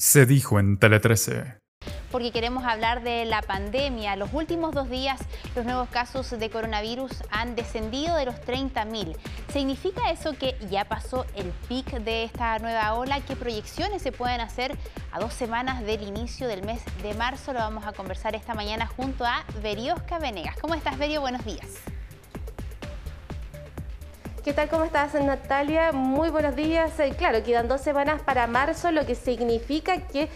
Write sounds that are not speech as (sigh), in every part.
Se dijo en Tele 13 porque queremos hablar de la pandemia. Los últimos dos días los nuevos casos de coronavirus han descendido de los 30.000. ¿Significa eso que ya pasó el pic de esta nueva ola? ¿Qué proyecciones se pueden hacer a dos semanas del inicio del mes de marzo? Lo vamos a conversar esta mañana junto a Veriosca Venegas. ¿Cómo estás, Verio? Buenos días. ¿Qué tal? ¿Cómo estás, Natalia? Muy buenos días. Eh, claro, quedan dos semanas para marzo, lo que significa que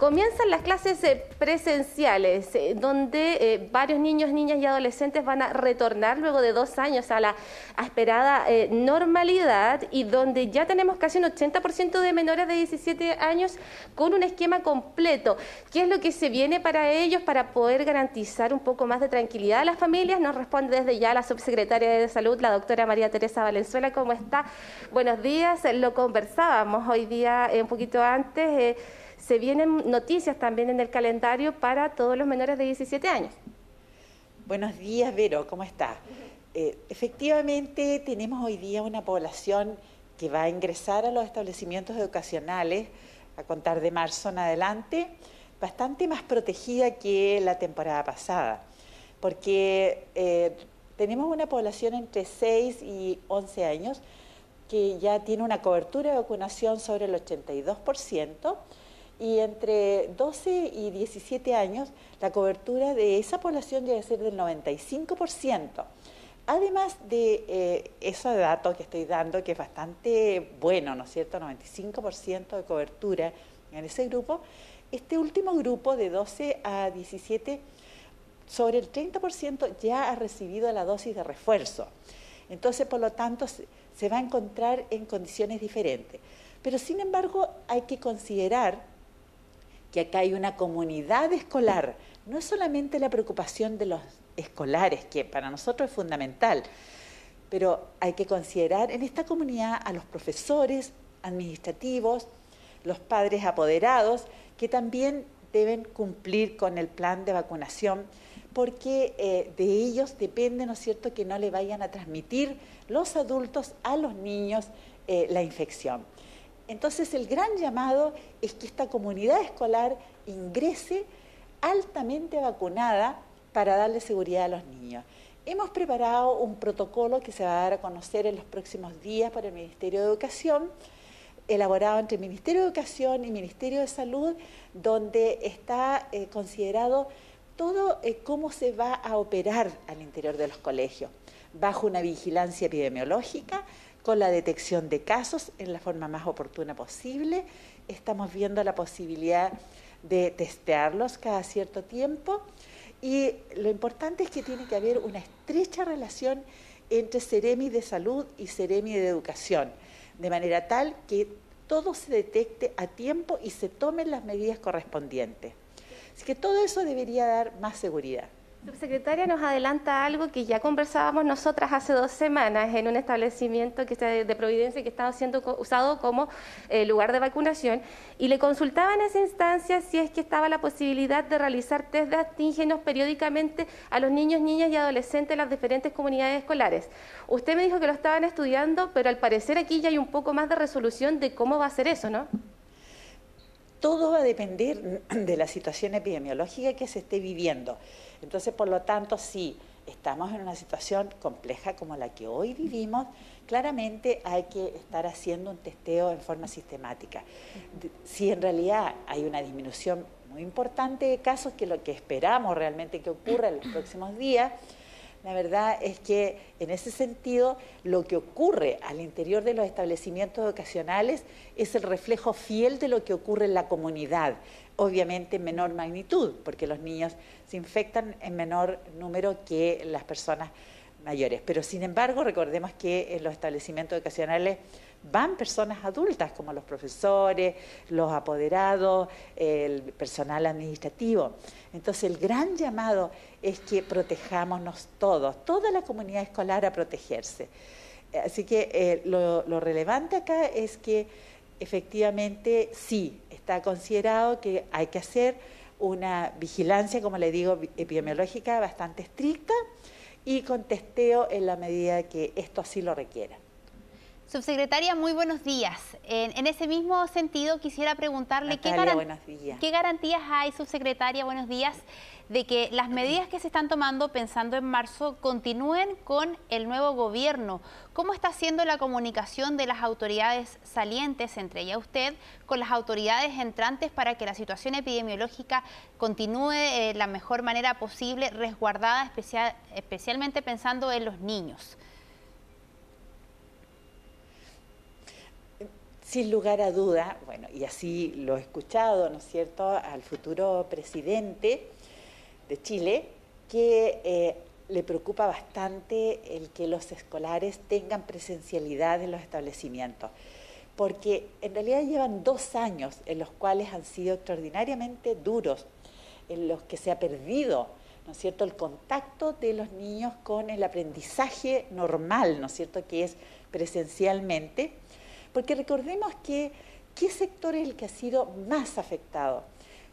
Comienzan las clases eh, presenciales, eh, donde eh, varios niños, niñas y adolescentes van a retornar luego de dos años a la esperada normalidad y donde ya tenemos casi un 80% de menores de 17 años con un esquema completo. ¿Qué es lo que se viene para ellos para poder garantizar un poco más de tranquilidad a las familias? Nos responde desde ya la subsecretaria de Salud, la doctora María Teresa Valenzuela. ¿Cómo está? Buenos días. Lo conversábamos hoy día un poquito antes se vienen noticias también en el calendario para todos los menores de 17 años. Buenos días, Vero, ¿cómo está? Eh, efectivamente, tenemos hoy día una población que va a ingresar a los establecimientos educacionales a contar de marzo en adelante, bastante más protegida que la temporada pasada, porque eh, tenemos una población entre 6 y 11 años que ya tiene una cobertura de vacunación sobre el 82%, y entre 12 y 17 años la cobertura de esa población debe ser del 95%. Además de eh, ese dato que estoy dando, que es bastante bueno, ¿no es cierto? 95% de cobertura en ese grupo, este último grupo de 12 a 17, sobre el 30% ya ha recibido la dosis de refuerzo. Entonces, por lo tanto, se va a encontrar en condiciones diferentes. Pero, sin embargo, hay que considerar que acá hay una comunidad escolar. No es solamente la preocupación de los escolares, que para nosotros es fundamental, pero hay que considerar en esta comunidad a los profesores administrativos, los padres apoderados, que también deben cumplir con el plan de vacunación, porque eh, de ellos depende, ¿no es cierto?, que no le vayan a transmitir los adultos a los niños eh, la infección. Entonces el gran llamado es que esta comunidad escolar ingrese altamente vacunada para darle seguridad a los niños. Hemos preparado un protocolo que se va a dar a conocer en los próximos días por el Ministerio de Educación, elaborado entre el Ministerio de Educación y Ministerio de Salud, donde está eh, considerado todo eh, cómo se va a operar al interior de los colegios, bajo una vigilancia epidemiológica, con la detección de casos en la forma más oportuna posible. Estamos viendo la posibilidad de testearlos cada cierto tiempo y lo importante es que tiene que haber una estrecha relación entre Ceremi de Salud y Ceremi de Educación, de manera tal que todo se detecte a tiempo y se tomen las medidas correspondientes. Así que todo eso debería dar más seguridad. Subsecretaria nos adelanta algo que ya conversábamos nosotras hace dos semanas en un establecimiento que está de Providencia que estaba siendo usado como eh, lugar de vacunación y le consultaba en esa instancia si es que estaba la posibilidad de realizar test de antígenos periódicamente a los niños, niñas y adolescentes de las diferentes comunidades escolares. Usted me dijo que lo estaban estudiando, pero al parecer aquí ya hay un poco más de resolución de cómo va a ser eso, ¿no? Todo va a depender (clears throat) de la situación epidemiológica que se esté viviendo. Entonces, por lo tanto, si estamos en una situación compleja como la que hoy vivimos, claramente hay que estar haciendo un testeo en forma sistemática. Si en realidad hay una disminución muy importante de casos, que lo que esperamos realmente que ocurra en los próximos días, la verdad es que en ese sentido lo que ocurre al interior de los establecimientos educacionales es el reflejo fiel de lo que ocurre en la comunidad, obviamente en menor magnitud, porque los niños se infectan en menor número que las personas mayores. Pero sin embargo, recordemos que en los establecimientos educacionales van personas adultas como los profesores, los apoderados, el personal administrativo. Entonces el gran llamado es que protejámonos todos, toda la comunidad escolar a protegerse. Así que eh, lo, lo relevante acá es que efectivamente sí, está considerado que hay que hacer una vigilancia, como le digo, epidemiológica bastante estricta y con testeo en la medida que esto así lo requiera. Subsecretaria, muy buenos días. En, ese mismo sentido, quisiera preguntarle qué, qué, garantías hay, subsecretaria, buenos días, de que las medidas que se están tomando pensando en marzo continúen con el nuevo gobierno. ¿Cómo está haciendo la comunicación de las autoridades salientes, entre ellas usted, con las autoridades entrantes para que la situación epidemiológica continúe de la mejor manera posible, resguardada especial, especialmente pensando en los niños? Sin lugar a duda, bueno, y así lo he escuchado, ¿no es cierto?, al futuro presidente de Chile, que eh, le preocupa bastante el que los escolares tengan presencialidad en los establecimientos, porque en realidad llevan dos años en los cuales han sido extraordinariamente duros, en los que se ha perdido, ¿no es cierto?, el contacto de los niños con el aprendizaje normal, ¿no es cierto?, que es presencialmente porque recordemos que, ¿qué sector es el que ha sido más afectado?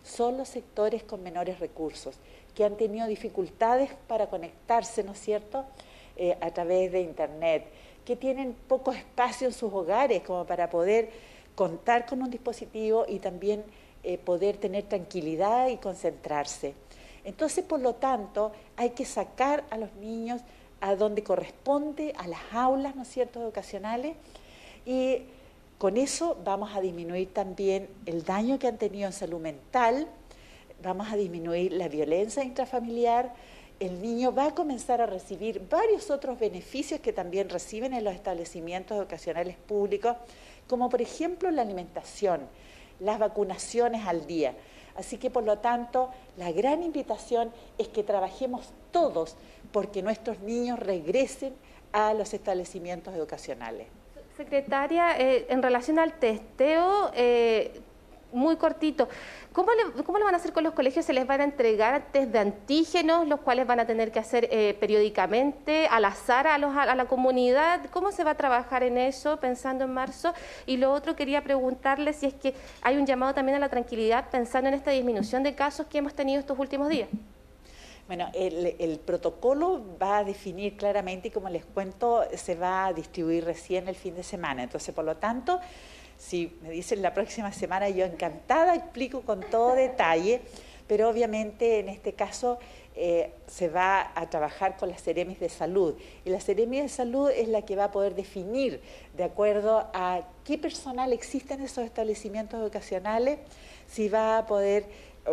Son los sectores con menores recursos, que han tenido dificultades para conectarse, ¿no es cierto?, eh, a través de Internet, que tienen poco espacio en sus hogares como para poder contar con un dispositivo y también eh, poder tener tranquilidad y concentrarse. Entonces, por lo tanto, hay que sacar a los niños a donde corresponde, a las aulas, ¿no es cierto?, educacionales, y con eso vamos a disminuir también el daño que han tenido en salud mental, vamos a disminuir la violencia intrafamiliar, el niño va a comenzar a recibir varios otros beneficios que también reciben en los establecimientos educacionales públicos, como por ejemplo la alimentación, las vacunaciones al día. Así que por lo tanto, la gran invitación es que trabajemos todos porque nuestros niños regresen a los establecimientos educacionales. Secretaria, eh, en relación al testeo, eh, muy cortito, ¿Cómo le, ¿cómo van a hacer con los colegios? ¿Se les van a entregar test de antígenos, los cuales van a tener que hacer eh, periódicamente, al azar a, los, a la comunidad? ¿Cómo se va a trabajar en eso pensando en marzo? Y lo otro, quería preguntarle si es que hay un llamado también a la tranquilidad pensando en esta disminución de casos que hemos tenido estos últimos días. Bueno, el, protocolo va a definir claramente y como les cuento, se va a distribuir recién el fin de semana. Entonces, por lo tanto, si me dicen la próxima semana, yo encantada explico con todo detalle, pero obviamente en este caso eh, se va a trabajar con las Ceremis de Salud. Y la Ceremis de Salud es la que va a poder definir, de acuerdo a qué personal existe en esos establecimientos educacionales, si va a poder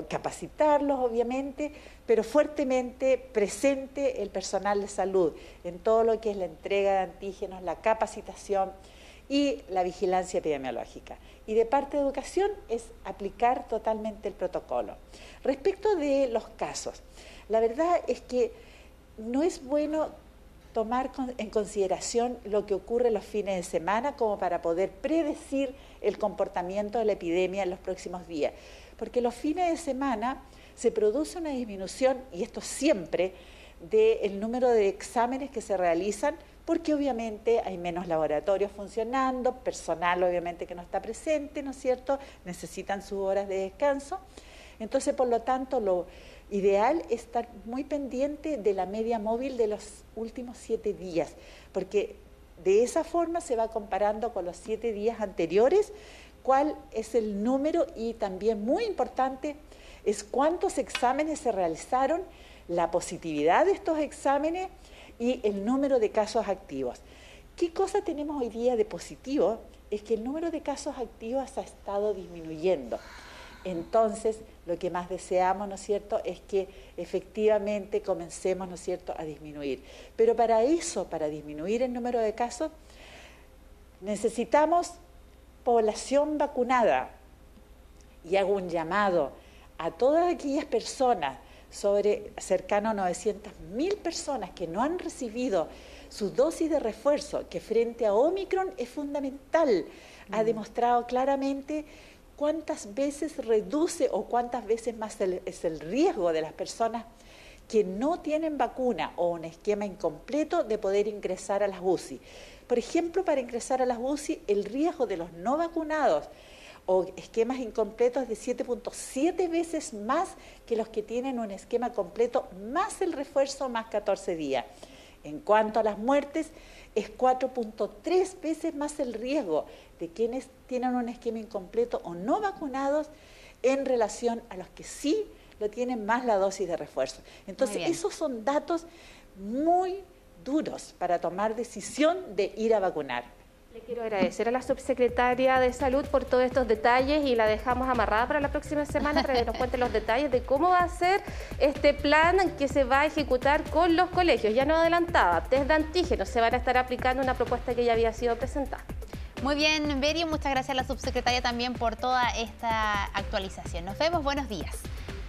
capacitarlos, obviamente, pero fuertemente presente el personal de salud en todo lo que es la entrega de antígenos, la capacitación y la vigilancia epidemiológica. Y de parte de educación es aplicar totalmente el protocolo. Respecto de los casos, la verdad es que no es bueno tomar en consideración lo que ocurre los fines de semana como para poder predecir el comportamiento de la epidemia en los próximos días. Porque los fines de semana se produce una disminución, y esto siempre, del número de exámenes que se realizan, porque obviamente hay menos laboratorios funcionando, personal obviamente que no está presente, ¿no es cierto? Necesitan sus horas de descanso. Entonces, por lo tanto, lo ideal es estar muy pendiente de la media móvil de los últimos siete días, porque de esa forma se va comparando con los siete días anteriores cuál es el número y también muy importante es cuántos exámenes se realizaron, la positividad de estos exámenes y el número de casos activos. ¿Qué cosa tenemos hoy día de positivo? Es que el número de casos activos ha estado disminuyendo. Entonces, lo que más deseamos, ¿no es cierto?, es que efectivamente comencemos, ¿no es cierto?, a disminuir. Pero para eso, para disminuir el número de casos, necesitamos población vacunada. Y hago un llamado a todas aquellas personas, sobre cercano a 900.000 personas que no han recibido su dosis de refuerzo, que frente a Omicron es fundamental. Ha mm. demostrado claramente cuántas veces reduce o cuántas veces más es el riesgo de las personas que no tienen vacuna o un esquema incompleto de poder ingresar a las UCI. Por ejemplo, para ingresar a las UCI, el riesgo de los no vacunados o esquemas incompletos de 7.7 veces más que los que tienen un esquema completo más el refuerzo más 14 días. En cuanto a las muertes, es 4.3 veces más el riesgo de quienes tienen un esquema incompleto o no vacunados en relación a los que sí lo tienen más la dosis de refuerzo. Entonces, esos son datos muy duros para tomar decisión de ir a vacunar. Le quiero agradecer a la subsecretaria de Salud por todos estos detalles y la dejamos amarrada para la próxima semana para que nos cuente los detalles de cómo va a ser este plan que se va a ejecutar con los colegios. Ya no adelantaba, test de antígenos se van a estar aplicando una propuesta que ya había sido presentada. Muy bien, Berio, muchas gracias a la subsecretaria también por toda esta actualización. Nos vemos, buenos días.